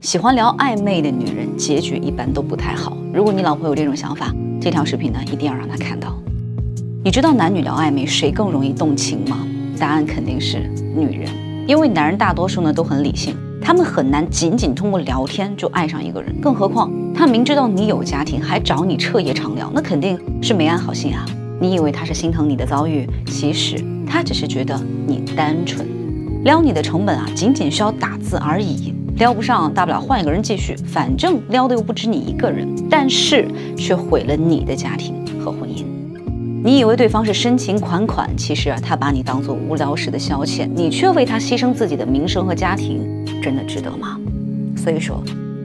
喜欢聊暧昧的女人，结局一般都不太好。如果你老婆有这种想法，这条视频呢，一定要让她看到。你知道男女聊暧昧谁更容易动情吗？答案肯定是女人，因为男人大多数呢都很理性，他们很难仅仅通过聊天就爱上一个人。更何况他明知道你有家庭，还找你彻夜长聊，那肯定是没安好心啊。你以为他是心疼你的遭遇，其实他只是觉得你单纯。撩你的成本啊，仅仅需要打字而已。撩不上，大不了换一个人继续，反正撩的又不止你一个人。但是却毁了你的家庭和婚姻。你以为对方是深情款款，其实啊，他把你当做无聊时的消遣，你却为他牺牲自己的名声和家庭，真的值得吗？所以说。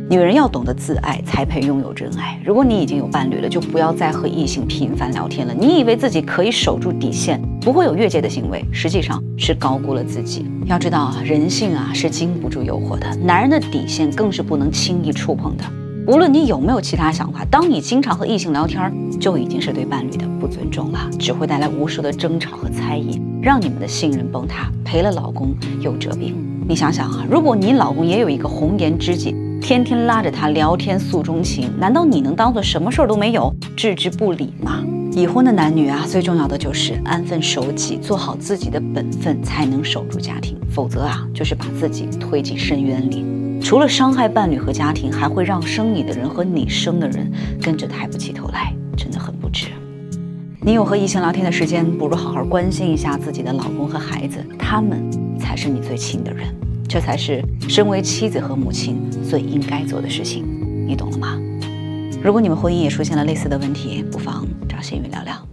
女人要懂得自爱，才配拥有真爱。如果你已经有伴侣了，就不要再和异性频繁聊天了。你以为自己可以守住底线，不会有越界的行为，实际上是高估了自己。要知道啊，人性啊是经不住诱惑的，男人的底线更是不能轻易触碰的。无论你有没有其他想法，当你经常和异性聊天，就已经是对伴侣的不尊重了，只会带来无数的争吵和猜疑，让你们的信任崩塌，赔了老公又折兵。你想想啊，如果你老公也有一个红颜知己，天天拉着他聊天诉衷情，难道你能当做什么事儿都没有，置之不理吗？已婚的男女啊，最重要的就是安分守己，做好自己的本分，才能守住家庭。否则啊，就是把自己推进深渊里，除了伤害伴侣和家庭，还会让生你的人和你生的人跟着抬不起头来，真的很不值。你有和异性聊天的时间，不如好好关心一下自己的老公和孩子，他们才是你最亲的人。这才是身为妻子和母亲最应该做的事情，你懂了吗？如果你们婚姻也出现了类似的问题，不妨找心雨聊聊。